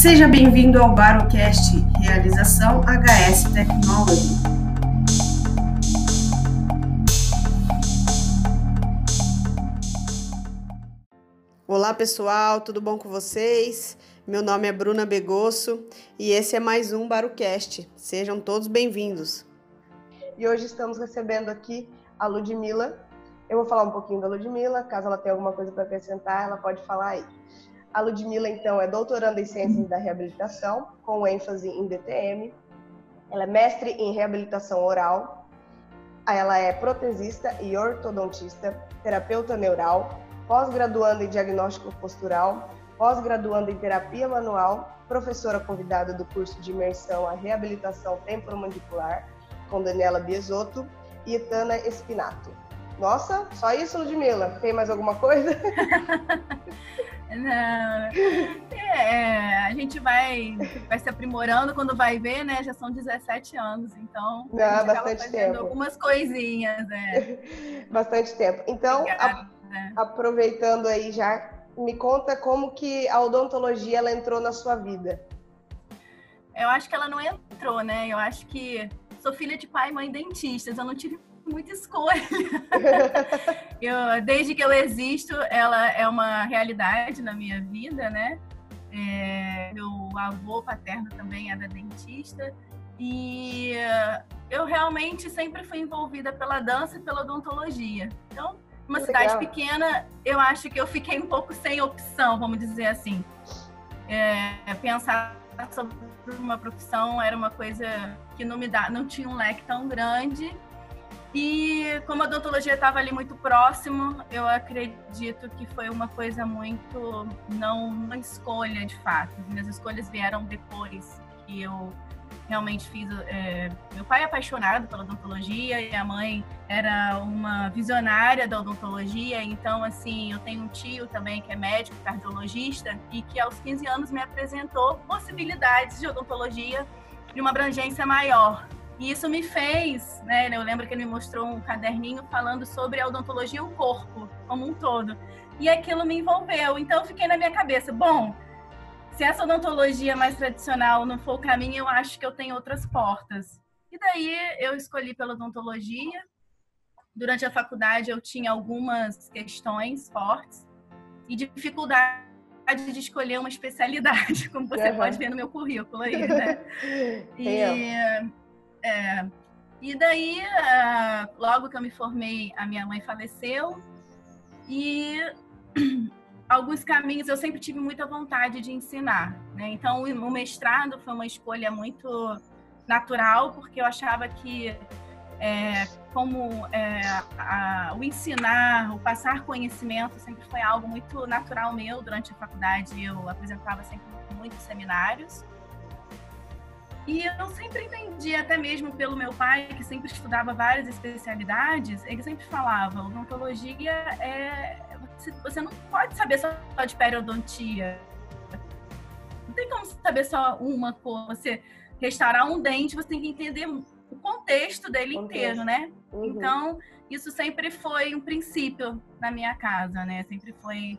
Seja bem-vindo ao Barocast, realização HS Technology. Olá pessoal, tudo bom com vocês? Meu nome é Bruna Begosso e esse é mais um Barocast. Sejam todos bem-vindos. E hoje estamos recebendo aqui a Ludmilla. Eu vou falar um pouquinho da Ludmilla, caso ela tenha alguma coisa para acrescentar, ela pode falar aí. A Ludmilla, então, é doutoranda em Ciências da Reabilitação, com ênfase em DTM. Ela é mestre em reabilitação oral. Ela é protesista e ortodontista, terapeuta neural, pós-graduanda em diagnóstico postural, pós-graduanda em terapia manual, professora convidada do curso de imersão à reabilitação temporomandibular, com Daniela Biesotto e Etana Espinato. Nossa, só isso, Ludmilla? Tem mais alguma coisa? Não. É, a gente vai, vai se aprimorando quando vai ver, né? Já são 17 anos, então. Não, a gente bastante tempo. Algumas coisinhas, né? bastante tempo. Então, a, aproveitando aí já, me conta como que a odontologia ela entrou na sua vida. Eu acho que ela não entrou, né? Eu acho que sou filha de pai e mãe dentistas. Eu não tive muita escolha. eu, desde que eu existo, ela é uma realidade na minha vida, né? É, meu avô paterno também era dentista e eu realmente sempre fui envolvida pela dança e pela odontologia. Então, uma Legal. cidade pequena, eu acho que eu fiquei um pouco sem opção, vamos dizer assim. É, pensar sobre uma profissão era uma coisa que não me dá, não tinha um leque tão grande e como a odontologia estava ali muito próximo, eu acredito que foi uma coisa muito não uma escolha de fato. Minhas escolhas vieram depois que eu realmente fiz. É, meu pai é apaixonado pela odontologia e a mãe era uma visionária da odontologia. Então, assim, eu tenho um tio também que é médico, cardiologista, e que aos 15 anos me apresentou possibilidades de odontologia de uma abrangência maior. E isso me fez, né? Eu lembro que ele me mostrou um caderninho falando sobre a odontologia e o corpo como um todo. E aquilo me envolveu. Então eu fiquei na minha cabeça, bom, se essa odontologia mais tradicional não for o caminho, eu acho que eu tenho outras portas. E daí eu escolhi pela odontologia. Durante a faculdade eu tinha algumas questões fortes e dificuldade de escolher uma especialidade, como você uhum. pode ver no meu currículo aí, né? E é, e daí, uh, logo que eu me formei, a minha mãe faleceu e alguns caminhos eu sempre tive muita vontade de ensinar. Né? Então, o mestrado foi uma escolha muito natural, porque eu achava que é, como é, a, o ensinar, o passar conhecimento sempre foi algo muito natural meu durante a faculdade. Eu apresentava sempre muitos seminários. E eu sempre entendi, até mesmo pelo meu pai, que sempre estudava várias especialidades, ele sempre falava, odontologia é... Você não pode saber só de periodontia. Não tem como saber só uma coisa. Você restaurar um dente, você tem que entender o contexto dele contexto. inteiro, né? Uhum. Então, isso sempre foi um princípio na minha casa, né? Sempre foi...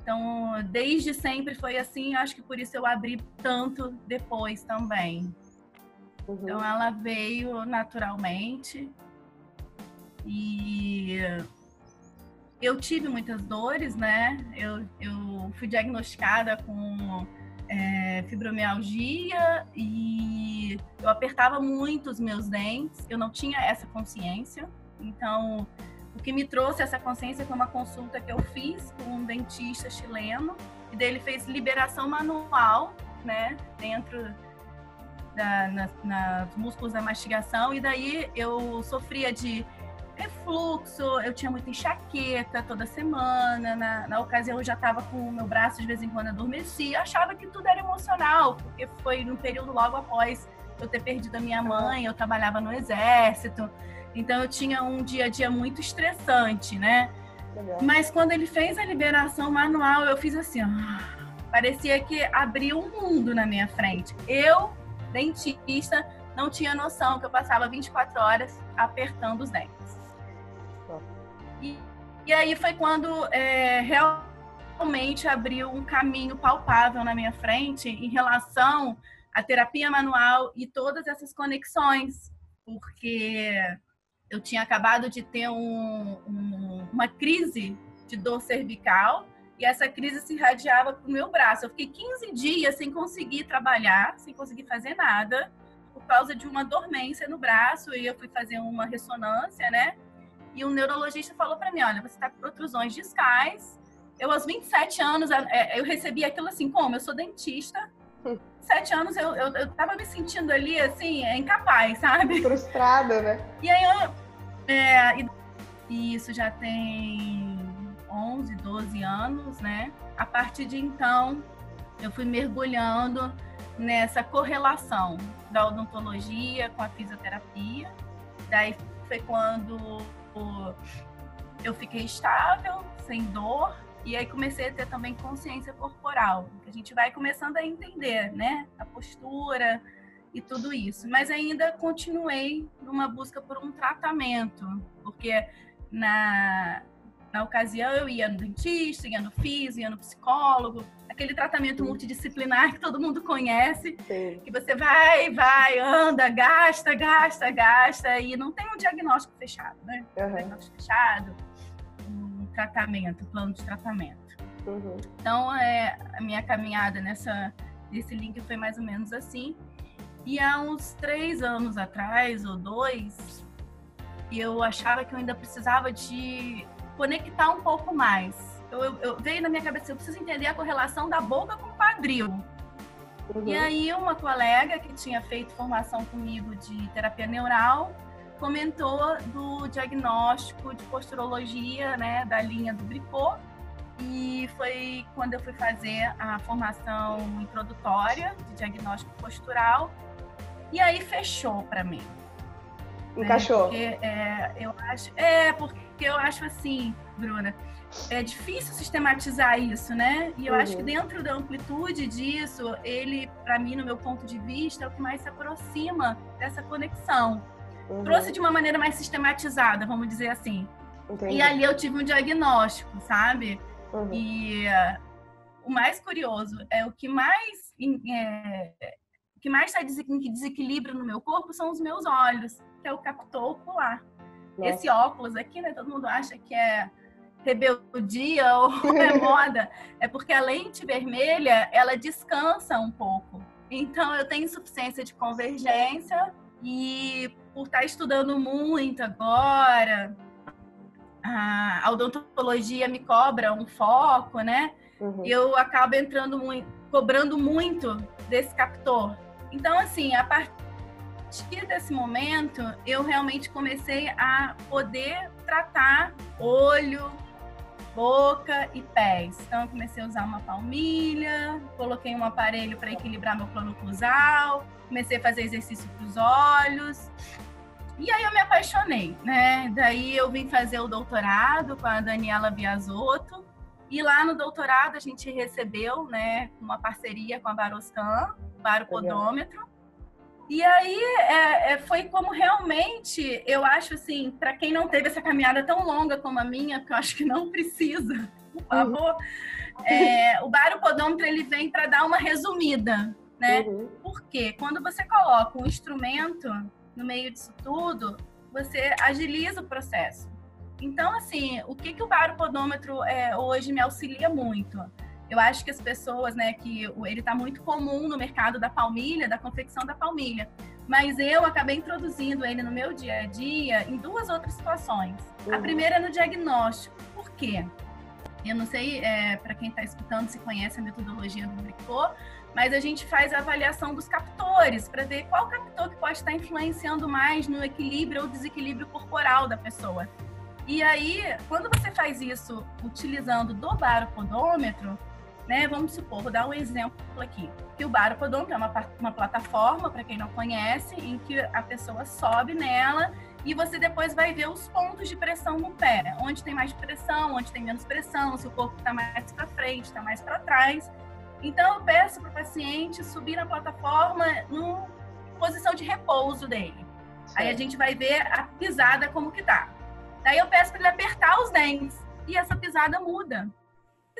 Então, desde sempre foi assim, acho que por isso eu abri tanto depois também. Uhum. Então ela veio naturalmente e eu tive muitas dores, né? Eu, eu fui diagnosticada com é, fibromialgia e eu apertava muito os meus dentes, eu não tinha essa consciência. Então, o que me trouxe essa consciência foi uma consulta que eu fiz com um dentista chileno, e dele fez liberação manual, né, dentro da, na, nas músculos da mastigação, e daí eu sofria de refluxo, eu tinha muita enxaqueca toda semana, na, na ocasião eu já estava com o meu braço de vez em quando adormecia, achava que tudo era emocional, porque foi no período logo após eu ter perdido a minha mãe, eu trabalhava no exército, então eu tinha um dia a dia muito estressante, né? Mas quando ele fez a liberação manual, eu fiz assim, ó, parecia que abriu um mundo na minha frente. Eu dentista, não tinha noção que eu passava 24 horas apertando os dentes. E, e aí foi quando é, realmente abriu um caminho palpável na minha frente em relação à terapia manual e todas essas conexões, porque eu tinha acabado de ter um, um, uma crise de dor cervical e essa crise se irradiava para o meu braço. Eu fiquei 15 dias sem conseguir trabalhar, sem conseguir fazer nada, por causa de uma dormência no braço. E eu fui fazer uma ressonância, né? E um neurologista falou para mim: olha, você está com protrusões discais. Eu, aos 27 anos, é, eu recebi aquilo assim: como? Eu sou dentista. Sete anos eu, eu, eu tava me sentindo ali, assim, incapaz, sabe? Frustrada, né? E aí eu. É, e isso já tem 11, 12 anos, né? A partir de então, eu fui mergulhando nessa correlação da odontologia com a fisioterapia. Daí foi quando eu fiquei estável, sem dor, e aí comecei a ter também consciência corporal, a gente vai começando a entender, né, a postura e tudo isso. Mas ainda continuei numa busca por um tratamento, porque na na ocasião eu ia no dentista, ia no físico, ia no psicólogo, aquele tratamento multidisciplinar que todo mundo conhece, Sim. que você vai, vai, anda, gasta, gasta, gasta, e não tem um diagnóstico fechado, né? Uhum. Um diagnóstico fechado, um tratamento, um plano de tratamento. Uhum. Então, é, a minha caminhada nessa, nesse link foi mais ou menos assim. E há uns três anos atrás, ou dois, eu achava que eu ainda precisava de conectar um pouco mais eu, eu, eu, veio na minha cabeça, eu preciso entender a correlação da boca com o quadril. Uhum. E aí uma colega que tinha feito formação comigo de terapia neural comentou do diagnóstico de posturologia, né, da linha do Bricot. E foi quando eu fui fazer a formação introdutória de diagnóstico postural. E aí fechou para mim. Encaixou. Né? Porque, é, eu acho, é, porque eu acho assim, Bruna, é difícil sistematizar isso, né? E eu uhum. acho que uhum. dentro da amplitude disso, ele, para mim, no meu ponto de vista, é o que mais se aproxima dessa conexão. Uhum. Trouxe de uma maneira mais sistematizada, vamos dizer assim. Entendi. E ali eu tive um diagnóstico, sabe? Uhum. E uh, o mais curioso é o que mais é, o que mais está em desequilíbrio no meu corpo são os meus olhos, que é o captor ocular. Nossa. Esse óculos aqui, né? Todo mundo acha que é rebeldia ou é moda, é porque a lente vermelha, ela descansa um pouco. Então, eu tenho insuficiência de convergência e por estar estudando muito agora, a odontologia me cobra um foco, né? Uhum. Eu acabo entrando muito, cobrando muito desse captor. Então, assim, a partir desse momento, eu realmente comecei a poder tratar olho, boca e pés. Então, eu comecei a usar uma palmilha, coloquei um aparelho para equilibrar meu plano cruzal, comecei a fazer exercício para os olhos. E aí eu me apaixonei, né? Daí eu vim fazer o doutorado com a Daniela Biasotto. E lá no doutorado a gente recebeu, né, uma parceria com a Baroscan, Baropodômetro. E aí é, é, foi como realmente, eu acho assim, para quem não teve essa caminhada tão longa como a minha, que eu acho que não precisa, por favor, uhum. é, o baropodômetro ele vem para dar uma resumida, né? Uhum. Porque quando você coloca um instrumento no meio disso tudo, você agiliza o processo. Então, assim, o que, que o baropodômetro é, hoje me auxilia muito? Eu acho que as pessoas, né, que ele está muito comum no mercado da palmilha, da confecção da palmilha. Mas eu acabei introduzindo ele no meu dia a dia em duas outras situações. Uhum. A primeira é no diagnóstico. Por quê? Eu não sei, é, para quem está escutando, se conhece a metodologia do Bricot, mas a gente faz a avaliação dos captores para ver qual captor que pode estar influenciando mais no equilíbrio ou desequilíbrio corporal da pessoa. E aí, quando você faz isso utilizando do baropodômetro, né? Vamos supor, vou dar um exemplo aqui. Que o Baropodonto é uma, uma plataforma, para quem não conhece, em que a pessoa sobe nela e você depois vai ver os pontos de pressão no pé, onde tem mais pressão, onde tem menos pressão, se o corpo está mais para frente, está mais para trás. Então eu peço para o paciente subir na plataforma em posição de repouso dele. Sim. Aí a gente vai ver a pisada como que tá. Daí eu peço para ele apertar os dentes e essa pisada muda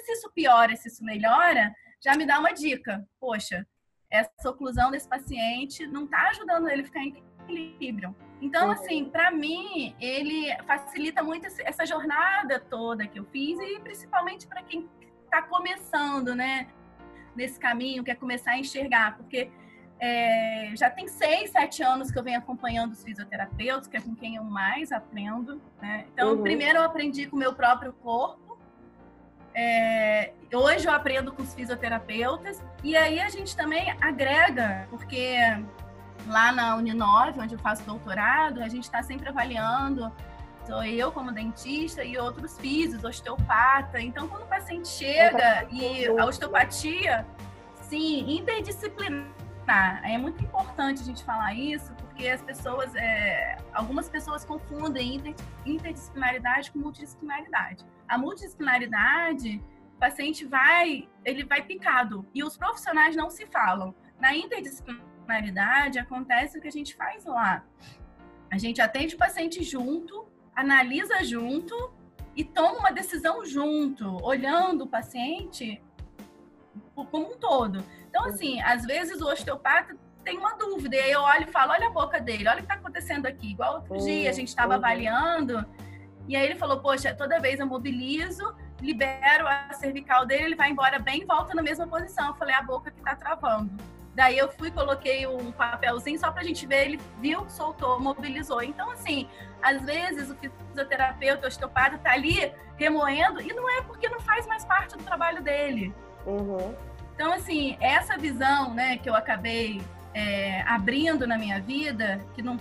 se isso piora, se isso melhora, já me dá uma dica. Poxa, essa oclusão desse paciente não está ajudando ele a ficar em equilíbrio. Então, uhum. assim, para mim, ele facilita muito essa jornada toda que eu fiz e principalmente para quem está começando, né, nesse caminho, quer começar a enxergar, porque é, já tem seis, sete anos que eu venho acompanhando os fisioterapeutas, que é com quem eu mais aprendo. Né? Então, uhum. primeiro eu aprendi com o meu próprio corpo. É, hoje eu aprendo com os fisioterapeutas. E aí a gente também agrega, porque lá na Uninove, onde eu faço doutorado, a gente está sempre avaliando. Sou eu como dentista e outros físicos, osteopata. Então, quando o paciente chega e a osteopatia, sim, interdisciplinar é muito importante a gente falar isso, porque as pessoas, é, algumas pessoas confundem inter, interdisciplinaridade com multidisciplinaridade. A multidisciplinaridade, o paciente vai, ele vai picado e os profissionais não se falam. Na interdisciplinaridade acontece o que a gente faz lá. A gente atende o paciente junto, analisa junto e toma uma decisão junto, olhando o paciente como um todo. Então, assim, às vezes o osteopata tem uma dúvida, e aí eu olho e falo, olha a boca dele, olha o que está acontecendo aqui. Igual outro uhum. dia, a gente estava uhum. avaliando, e aí ele falou, poxa, toda vez eu mobilizo, libero a cervical dele, ele vai embora bem e volta na mesma posição. Eu falei, a boca que está travando. Daí eu fui, coloquei um papelzinho só para a gente ver, ele viu, soltou, mobilizou. Então, assim, às vezes o fisioterapeuta, o osteopata está ali remoendo, e não é porque não faz mais parte do trabalho dele. Uhum. Então, assim, essa visão né, que eu acabei é, abrindo na minha vida, que num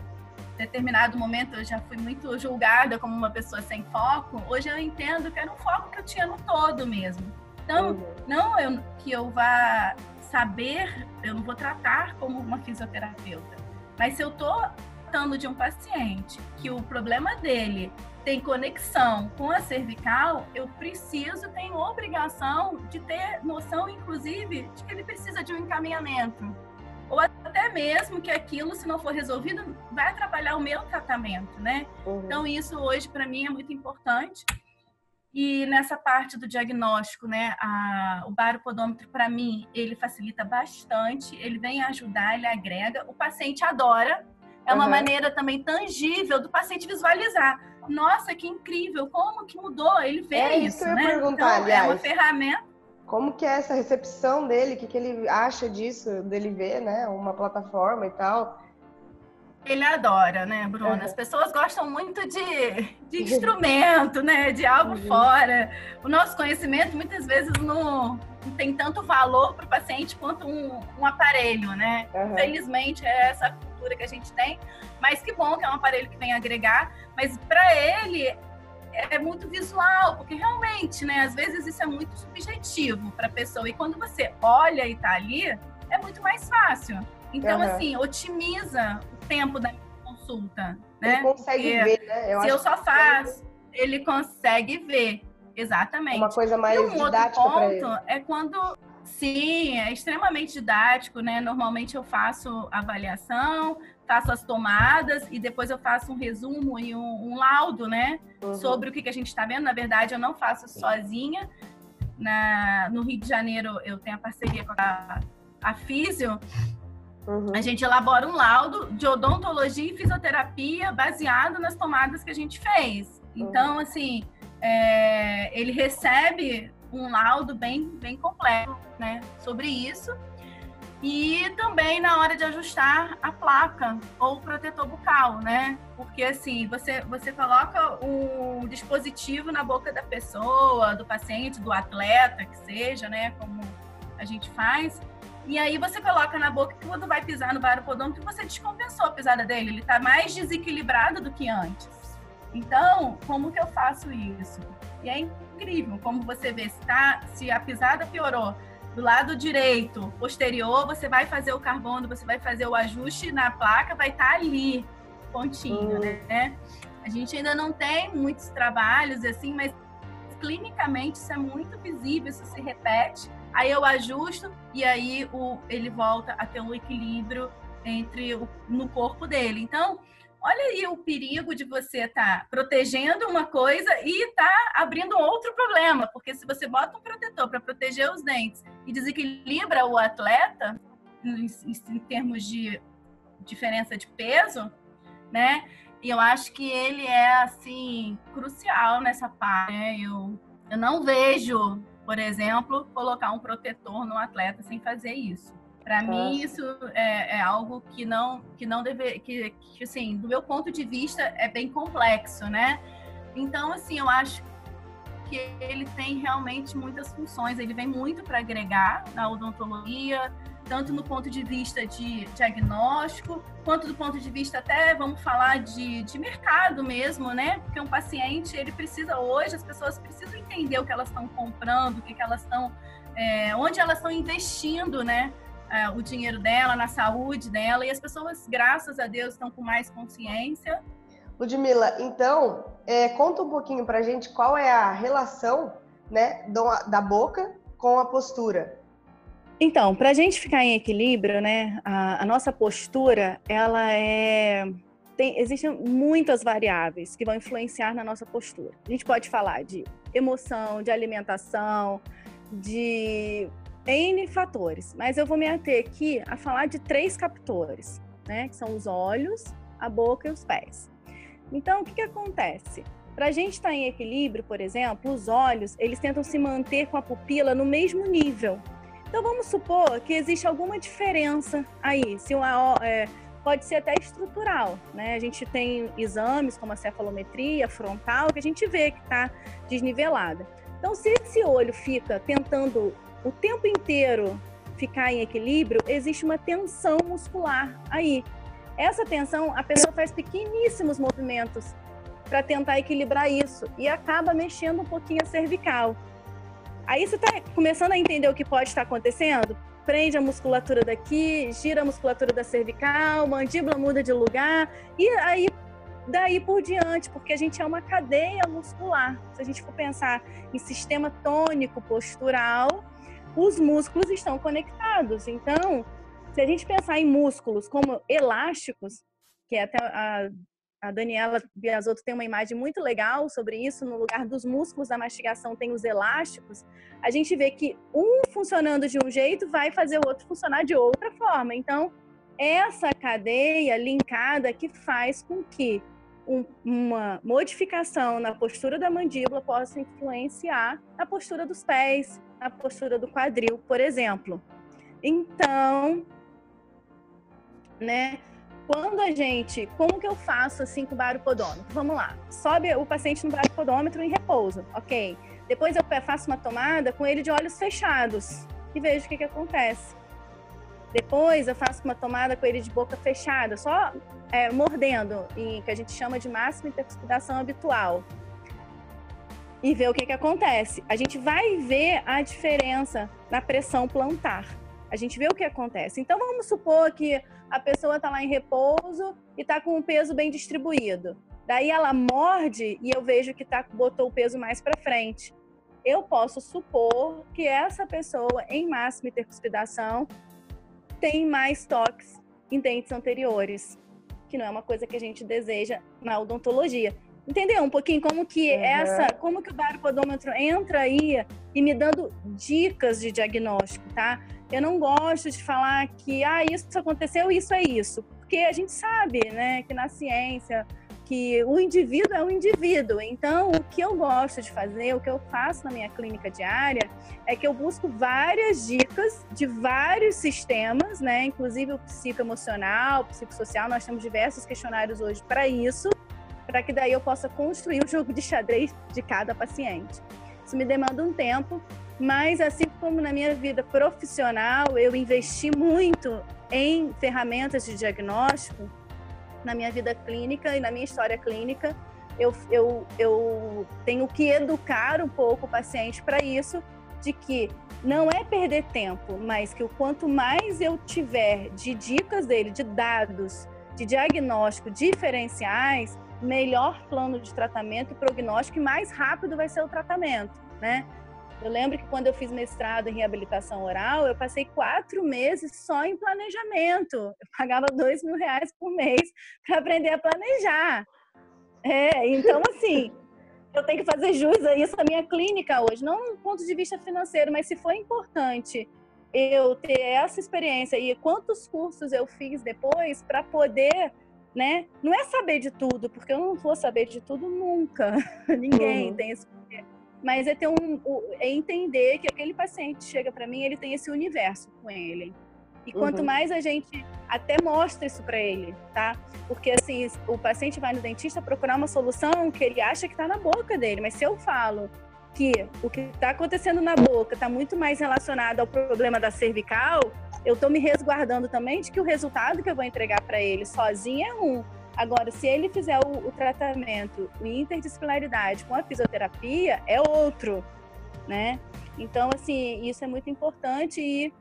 determinado momento eu já fui muito julgada como uma pessoa sem foco, hoje eu entendo que era um foco que eu tinha no todo mesmo. Então, uhum. não eu, que eu vá saber, eu não vou tratar como uma fisioterapeuta, mas se eu estou tratando de um paciente que o problema dele tem conexão com a cervical, eu preciso, tenho obrigação de ter noção, inclusive, de que ele precisa de um encaminhamento. Ou até mesmo que aquilo, se não for resolvido, vai atrapalhar o meu tratamento, né? Uhum. Então, isso hoje, para mim, é muito importante. E nessa parte do diagnóstico, né, a, o baropodômetro, para mim, ele facilita bastante, ele vem ajudar, ele agrega. O paciente adora, é uma uhum. maneira também tangível do paciente visualizar nossa, que incrível, como que mudou? Ele vê é isso, isso que eu ia né? perguntar, então, aliás. É uma ferramenta. Como que é essa recepção dele? O que, que ele acha disso, dele ver, né? Uma plataforma e tal. Ele adora, né, Bruna? As pessoas gostam muito de, de instrumento, né? De algo uhum. fora. O nosso conhecimento muitas vezes não, não tem tanto valor para o paciente quanto um, um aparelho, né? Uhum. Felizmente é essa cultura que a gente tem. Mas que bom que é um aparelho que vem agregar. Mas para ele é muito visual, porque realmente, né, às vezes isso é muito subjetivo para a pessoa. E quando você olha e está ali, é muito mais fácil. Então, uhum. assim, otimiza o tempo da consulta. Né? Ele consegue porque ver, né? Eu se eu só faço, ele consegue ver. Exatamente. Uma coisa mais e um didática outro ponto é quando Sim, é extremamente didático, né? Normalmente eu faço avaliação, faço as tomadas e depois eu faço um resumo e um, um laudo, né? Uhum. Sobre o que, que a gente está vendo. Na verdade, eu não faço sozinha. Na, no Rio de Janeiro, eu tenho a parceria com a, a Físio. Uhum. A gente elabora um laudo de odontologia e fisioterapia baseado nas tomadas que a gente fez. Uhum. Então, assim, é, ele recebe um laudo bem, bem completo né, sobre isso e também na hora de ajustar a placa ou o protetor bucal, né? Porque assim, você, você coloca o dispositivo na boca da pessoa, do paciente, do atleta, que seja, né? Como a gente faz. E aí você coloca na boca que quando vai pisar no baropodômetro, você descompensou a pisada dele. Ele está mais desequilibrado do que antes. Então, como que eu faço isso? E é incrível como você vê se, tá, se a pisada piorou do lado direito, posterior, você vai fazer o carbono, você vai fazer o ajuste na placa, vai estar tá ali, pontinho, uhum. né? A gente ainda não tem muitos trabalhos assim, mas clinicamente isso é muito visível, isso se repete. Aí eu ajusto e aí o, ele volta a ter um equilíbrio entre o, no corpo dele. Então, olha aí o perigo de você estar tá protegendo uma coisa e estar tá abrindo outro problema, porque se você bota um protetor para proteger os dentes e desequilibra o atleta em, em, termos de diferença de peso, né? E eu acho que ele é assim crucial nessa parte. Né? Eu, eu não vejo, por exemplo, colocar um protetor no atleta sem fazer isso. Para mim, isso é, é, algo que não, que não deve, que, que, assim, do meu ponto de vista, é bem complexo, né? Então, assim, eu acho que ele tem realmente muitas funções. Ele vem muito para agregar na odontologia, tanto no ponto de vista de diagnóstico, quanto do ponto de vista até, vamos falar, de, de mercado mesmo, né? Porque um paciente, ele precisa hoje, as pessoas precisam entender o que elas estão comprando, o que, que elas estão, é, onde elas estão investindo, né? É, o dinheiro dela, na saúde dela, e as pessoas, graças a Deus, estão com mais consciência. Ludmila, então, é, conta um pouquinho pra gente qual é a relação né, da boca com a postura. Então, para a gente ficar em equilíbrio, né, a, a nossa postura, ela é tem, existem muitas variáveis que vão influenciar na nossa postura. A gente pode falar de emoção, de alimentação, de N fatores, mas eu vou me ater aqui a falar de três captores, né? Que são os olhos, a boca e os pés. Então, o que, que acontece? Para a gente estar tá em equilíbrio, por exemplo, os olhos, eles tentam se manter com a pupila no mesmo nível. Então, vamos supor que existe alguma diferença aí. Se uma, é, pode ser até estrutural, né? A gente tem exames como a cefalometria frontal que a gente vê que está desnivelada. Então, se esse olho fica tentando o tempo inteiro ficar em equilíbrio, existe uma tensão muscular aí. Essa tensão, a pessoa faz pequeníssimos movimentos para tentar equilibrar isso e acaba mexendo um pouquinho a cervical. Aí você está começando a entender o que pode estar acontecendo? Prende a musculatura daqui, gira a musculatura da cervical, mandíbula muda de lugar e aí daí por diante, porque a gente é uma cadeia muscular. Se a gente for pensar em sistema tônico postural, os músculos estão conectados. Então, se a gente pensar em músculos como elásticos, que é até a, a Daniela Biasotto tem uma imagem muito legal sobre isso, no lugar dos músculos da mastigação tem os elásticos, a gente vê que um funcionando de um jeito vai fazer o outro funcionar de outra forma. Então, essa cadeia linkada que faz com que um, uma modificação na postura da mandíbula possa influenciar a postura dos pés, a postura do quadril, por exemplo. Então, né? Quando a gente, como que eu faço assim com o barocodômetro? Vamos lá, sobe o paciente no barocodômetro em repouso, ok? Depois eu faço uma tomada com ele de olhos fechados e vejo o que, que acontece. Depois eu faço uma tomada com ele de boca fechada, só é, mordendo, em, que a gente chama de máxima intercuspidação habitual e ver o que, que acontece. A gente vai ver a diferença na pressão plantar. A gente vê o que acontece. Então, vamos supor que a pessoa está lá em repouso e está com o peso bem distribuído. Daí ela morde e eu vejo que tá, botou o peso mais para frente. Eu posso supor que essa pessoa, em máxima intercuspidação, tem mais toques em dentes anteriores, que não é uma coisa que a gente deseja na odontologia entendeu um pouquinho como que uhum. essa, como que o barpodômetro entra aí e me dando dicas de diagnóstico, tá? Eu não gosto de falar que ah, isso aconteceu, isso é isso, porque a gente sabe, né, que na ciência que o indivíduo é um indivíduo. Então, o que eu gosto de fazer, o que eu faço na minha clínica diária, é que eu busco várias dicas de vários sistemas, né? Inclusive o psicoemocional, o psicossocial. Nós temos diversos questionários hoje para isso para que daí eu possa construir o jogo de xadrez de cada paciente. Isso me demanda um tempo, mas assim como na minha vida profissional, eu investi muito em ferramentas de diagnóstico, na minha vida clínica e na minha história clínica, eu, eu, eu tenho que educar um pouco o paciente para isso, de que não é perder tempo, mas que o quanto mais eu tiver de dicas dele, de dados, de diagnóstico diferenciais, melhor plano de tratamento e prognóstico e mais rápido vai ser o tratamento, né? Eu lembro que quando eu fiz mestrado em reabilitação oral, eu passei quatro meses só em planejamento. Eu pagava dois mil reais por mês para aprender a planejar. É, então, assim, eu tenho que fazer jus a isso, a minha clínica hoje, não do ponto de vista financeiro, mas se foi importante eu ter essa experiência e quantos cursos eu fiz depois para poder, né? Não é saber de tudo, porque eu não vou saber de tudo nunca. Ninguém uhum. tem esse poder. Mas é ter um, é entender que aquele paciente chega para mim, ele tem esse universo com ele. E quanto uhum. mais a gente até mostra isso para ele, tá? Porque assim, o paciente vai no dentista procurar uma solução que ele acha que está na boca dele, mas se eu falo que o que está acontecendo na boca está muito mais relacionado ao problema da cervical, eu estou me resguardando também de que o resultado que eu vou entregar para ele sozinho é um. Agora, se ele fizer o, o tratamento, o interdisciplinaridade com a fisioterapia, é outro, né? Então, assim, isso é muito importante e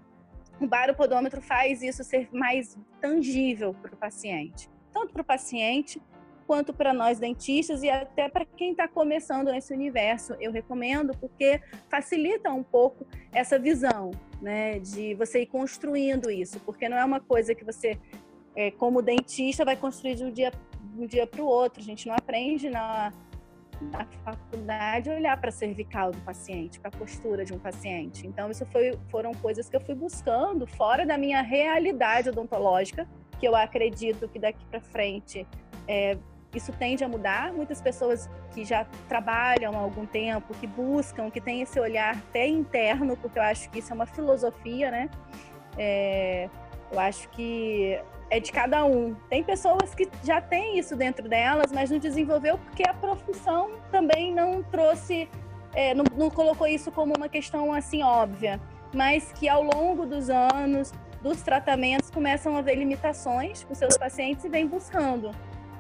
o baropodômetro faz isso ser mais tangível para o paciente, tanto para o paciente quanto para nós dentistas e até para quem está começando nesse universo. Eu recomendo porque facilita um pouco essa visão, né, de você ir construindo isso, porque não é uma coisa que você, é, como dentista, vai construir de um dia um dia para o outro. A gente não aprende na na faculdade olhar para a cervical do paciente, para a postura de um paciente. Então, isso foi, foram coisas que eu fui buscando fora da minha realidade odontológica, que eu acredito que daqui para frente é, isso tende a mudar. Muitas pessoas que já trabalham há algum tempo, que buscam, que têm esse olhar até interno, porque eu acho que isso é uma filosofia, né? É, eu acho que é de cada um. Tem pessoas que já têm isso dentro delas, mas não desenvolveu porque a profissão também não trouxe, é, não, não colocou isso como uma questão assim óbvia, mas que ao longo dos anos, dos tratamentos, começam a ver limitações com seus pacientes e vem buscando.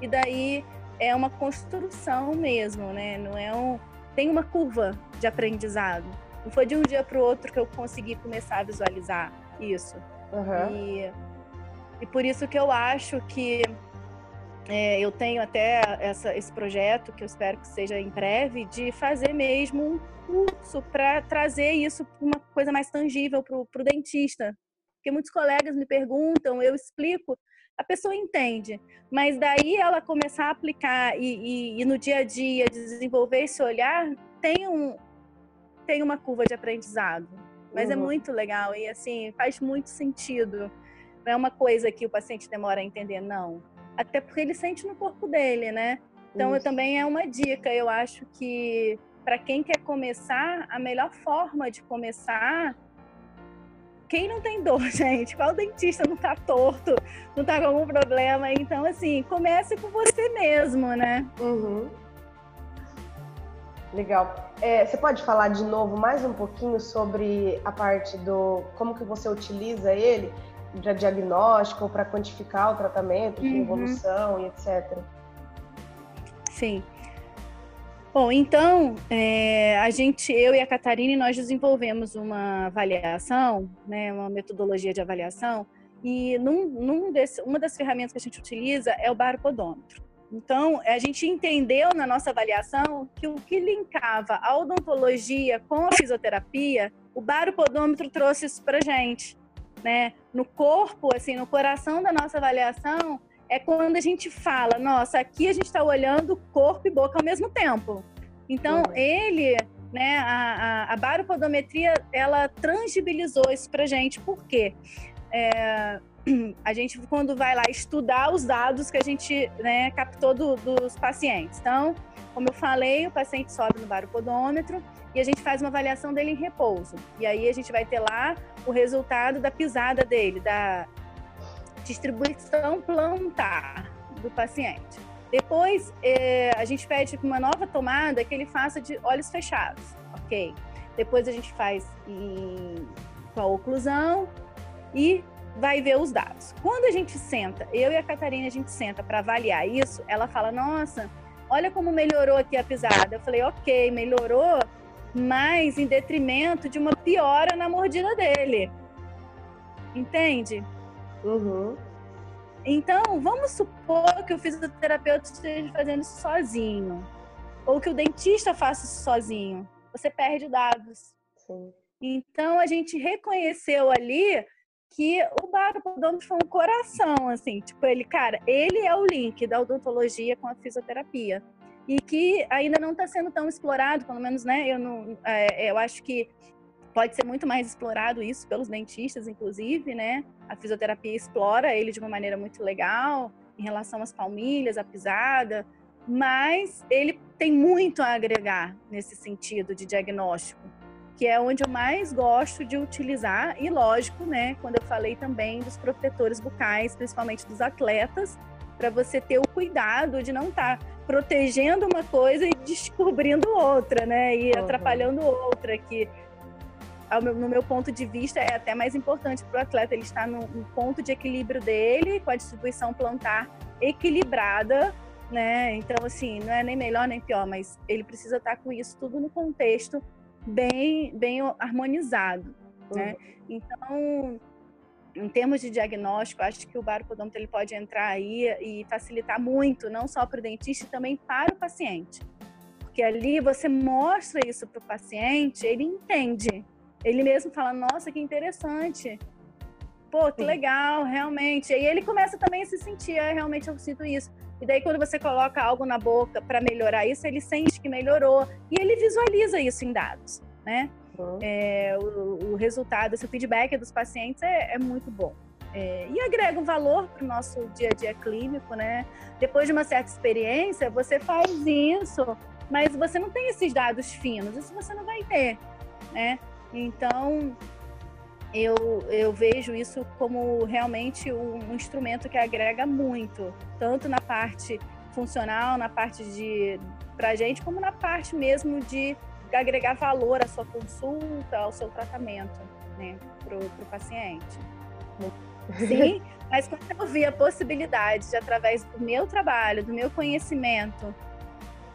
E daí é uma construção mesmo, né? Não é um tem uma curva de aprendizado. Não foi de um dia para o outro que eu consegui começar a visualizar isso. Uhum. E e por isso que eu acho que é, eu tenho até essa, esse projeto, que eu espero que seja em breve, de fazer mesmo um curso para trazer isso para uma coisa mais tangível para o dentista. Porque muitos colegas me perguntam, eu explico, a pessoa entende, mas daí ela começar a aplicar e, e, e no dia a dia desenvolver esse olhar, tem, um, tem uma curva de aprendizado. Mas é uhum. é muito legal e assim faz muito sentido não é uma coisa que o paciente demora a entender, não. Até porque ele sente no corpo dele, né? Então, eu, também é uma dica. Eu acho que para quem quer começar, a melhor forma de começar quem não tem dor, gente? Qual dentista não tá torto, não tá com algum problema? Então, assim, comece com você mesmo, né? Uhum. Legal. É, você pode falar de novo mais um pouquinho sobre a parte do como que você utiliza ele? para diagnóstico, para quantificar o tratamento, de uhum. evolução e etc. Sim. Bom, então, é, a gente, eu e a Catarina, nós desenvolvemos uma avaliação, né, uma metodologia de avaliação, e num, num desse, uma das ferramentas que a gente utiliza é o baropodômetro. Então, a gente entendeu na nossa avaliação que o que linkava a odontologia com a fisioterapia, o baropodômetro trouxe isso para gente né? No corpo, assim, no coração da nossa avaliação, é quando a gente fala, nossa, aqui a gente está olhando corpo e boca ao mesmo tempo. Então, uhum. ele, né, a, a, a baropodometria, ela tangibilizou isso para gente. Por quê? É, a gente, quando vai lá estudar os dados que a gente né, captou do, dos pacientes. Então, como eu falei, o paciente sobe no baropodômetro e a gente faz uma avaliação dele em repouso. E aí a gente vai ter lá o resultado da pisada dele, da distribuição plantar do paciente. Depois, eh, a gente pede uma nova tomada que ele faça de olhos fechados, ok? Depois a gente faz em, com a oclusão e vai ver os dados. Quando a gente senta, eu e a Catarina, a gente senta para avaliar isso, ela fala, nossa, olha como melhorou aqui a pisada. Eu falei, ok, melhorou, mas em detrimento de uma piora na mordida dele. Entende? Uhum. Então, vamos supor que o fisioterapeuta esteja fazendo isso sozinho, ou que o dentista faça isso sozinho. Você perde dados. Sim. Então a gente reconheceu ali que o baropodômetro foi um coração, assim, tipo, ele, cara, ele é o link da odontologia com a fisioterapia. E que ainda não está sendo tão explorado, pelo menos, né? Eu, não, é, eu acho que pode ser muito mais explorado isso pelos dentistas, inclusive, né? A fisioterapia explora ele de uma maneira muito legal em relação às palmilhas, à pisada, mas ele tem muito a agregar nesse sentido de diagnóstico que é onde eu mais gosto de utilizar, e lógico, né, quando eu falei também dos protetores bucais, principalmente dos atletas, para você ter o cuidado de não estar tá protegendo uma coisa e descobrindo outra, né, e uhum. atrapalhando outra, que no meu ponto de vista é até mais importante para o atleta ele estar no, no ponto de equilíbrio dele, com a distribuição plantar equilibrada, né? Então, assim, não é nem melhor nem pior, mas ele precisa estar tá com isso tudo no contexto bem, bem harmonizado, né? uhum. né? Então, em termos de diagnóstico, acho que o baropodômetro ele pode entrar aí e facilitar muito, não só para o dentista, também para o paciente. Porque ali você mostra isso para o paciente, ele entende. Ele mesmo fala, nossa, que interessante. Pô, que legal, realmente. E ele começa também a se sentir, é, realmente eu sinto isso. E daí, quando você coloca algo na boca para melhorar isso, ele sente que melhorou. E ele visualiza isso em dados, né? Uhum. É, o, o, resultado, esse feedback dos pacientes é, é muito bom. É, e agrega um valor para o nosso dia a dia clínico, né? Depois de uma certa experiência, você faz isso, mas você não tem esses dados finos, isso você não vai ter, né? Então, eu, eu vejo isso como realmente um instrumento que agrega muito, tanto na parte funcional, na parte de para gente, como na parte mesmo de agregar valor à sua consulta, ao seu tratamento, né, para o paciente. Sim, mas quando eu vi a possibilidade de, através do meu trabalho, do meu conhecimento,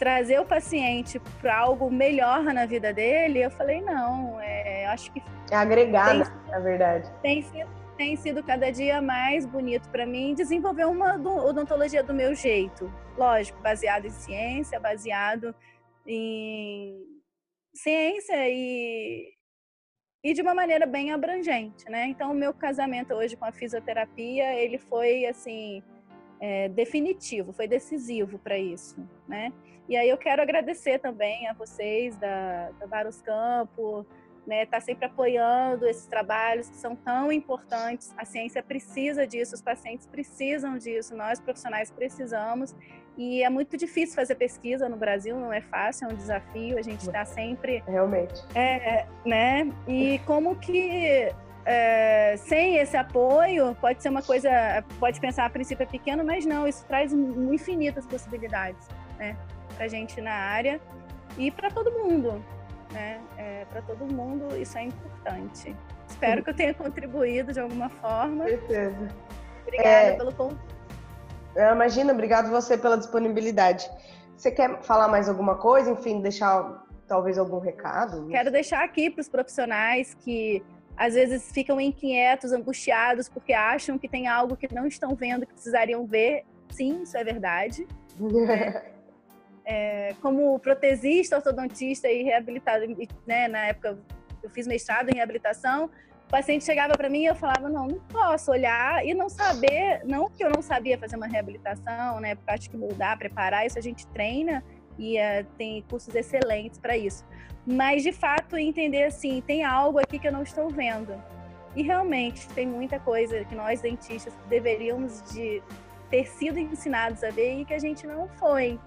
trazer o paciente para algo melhor na vida dele, eu falei, não, é, acho que. É agregar, tem, na verdade. Tem sido, tem sido cada dia mais bonito para mim desenvolver uma odontologia do meu jeito. Lógico, baseado em ciência, baseado em ciência e, e de uma maneira bem abrangente, né? Então, o meu casamento hoje com a fisioterapia, ele foi, assim, é, definitivo, foi decisivo para isso, né? E aí eu quero agradecer também a vocês da, da Baros Campo, né, tá sempre apoiando esses trabalhos que são tão importantes. A ciência precisa disso, os pacientes precisam disso, nós profissionais precisamos. E é muito difícil fazer pesquisa no Brasil, não é fácil, é um desafio. A gente está sempre realmente, é, né? E como que é, sem esse apoio pode ser uma coisa, pode pensar a princípio é pequeno, mas não, isso traz infinitas possibilidades, né? para a gente na área e para todo mundo, né? É, para todo mundo isso é importante. Espero que eu tenha contribuído de alguma forma. Certeza. Obrigada é... pelo convite. Imagina, obrigado você pela disponibilidade. Você quer falar mais alguma coisa? Enfim, deixar talvez algum recado? Quero deixar aqui para os profissionais que às vezes ficam inquietos, angustiados, porque acham que tem algo que não estão vendo, que precisariam ver. Sim, isso é verdade. é, como protesista, ortodontista e reabilitado, né, na época eu fiz mestrado em reabilitação, o paciente chegava para mim e eu falava, não, não posso olhar e não saber, não que eu não sabia fazer uma reabilitação, né, porque acho que mudar, preparar, isso a gente treina e uh, tem cursos excelentes para isso. Mas, de fato, entender assim, tem algo aqui que eu não estou vendo. E realmente tem muita coisa que nós dentistas deveríamos de ter sido ensinados a ver e que a gente não foi.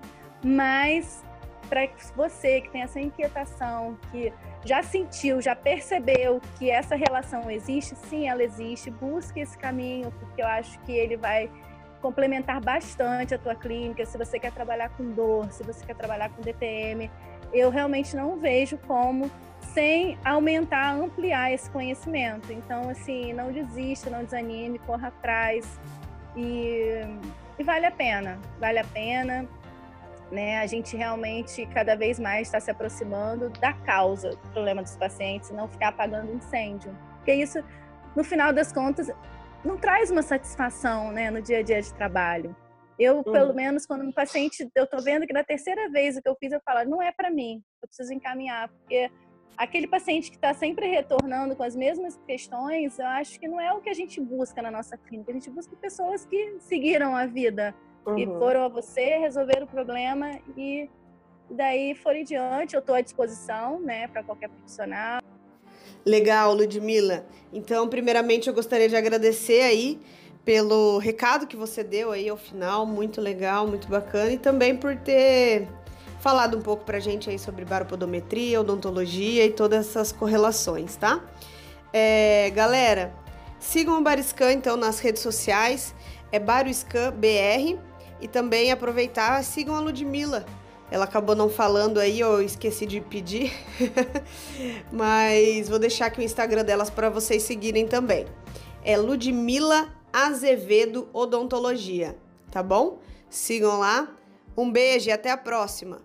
Mas para você que tem essa inquietação, que já sentiu, já percebeu que essa relação existe, sim, ela existe, busque esse caminho, porque eu acho que ele vai complementar bastante a tua clínica, se você quer trabalhar com dor, se você quer trabalhar com DTM, eu realmente não vejo como sem aumentar, ampliar esse conhecimento. Então, assim, não desista, não desanime, corra atrás e, e vale a pena, vale a pena né? A gente realmente cada vez mais está se aproximando da causa do problema dos pacientes, não ficar apagando incêndio. Porque isso, no final das contas, não traz uma satisfação, né, no dia a dia de trabalho. Eu, uhum. pelo menos, quando um paciente, eu tô vendo que na terceira vez o que eu fiz, eu falo, não é para mim, eu preciso encaminhar, porque aquele paciente que está sempre retornando com as mesmas questões, eu acho que não é o que a gente busca na nossa clínica. A gente busca pessoas que seguiram a vida uhum. e foram a você, resolveram o problema e daí foram diante. Eu estou à disposição, né, para qualquer profissional. Legal, Ludmila. Então, primeiramente, eu gostaria de agradecer aí pelo recado que você deu aí ao final, muito legal, muito bacana, e também por ter falado um pouco pra gente aí sobre baropodometria, odontologia e todas essas correlações, tá? É, galera, sigam o Bariscan então nas redes sociais, é Bariscan BR, e também aproveitar, sigam a Ludmilla. Ela acabou não falando aí, eu esqueci de pedir, mas vou deixar aqui o Instagram delas para vocês seguirem também. É Ludmilla Azevedo Odontologia, tá bom? Sigam lá. Um beijo e até a próxima.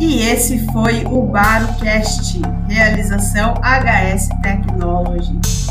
E esse foi o BaroCast, realização HS Technology.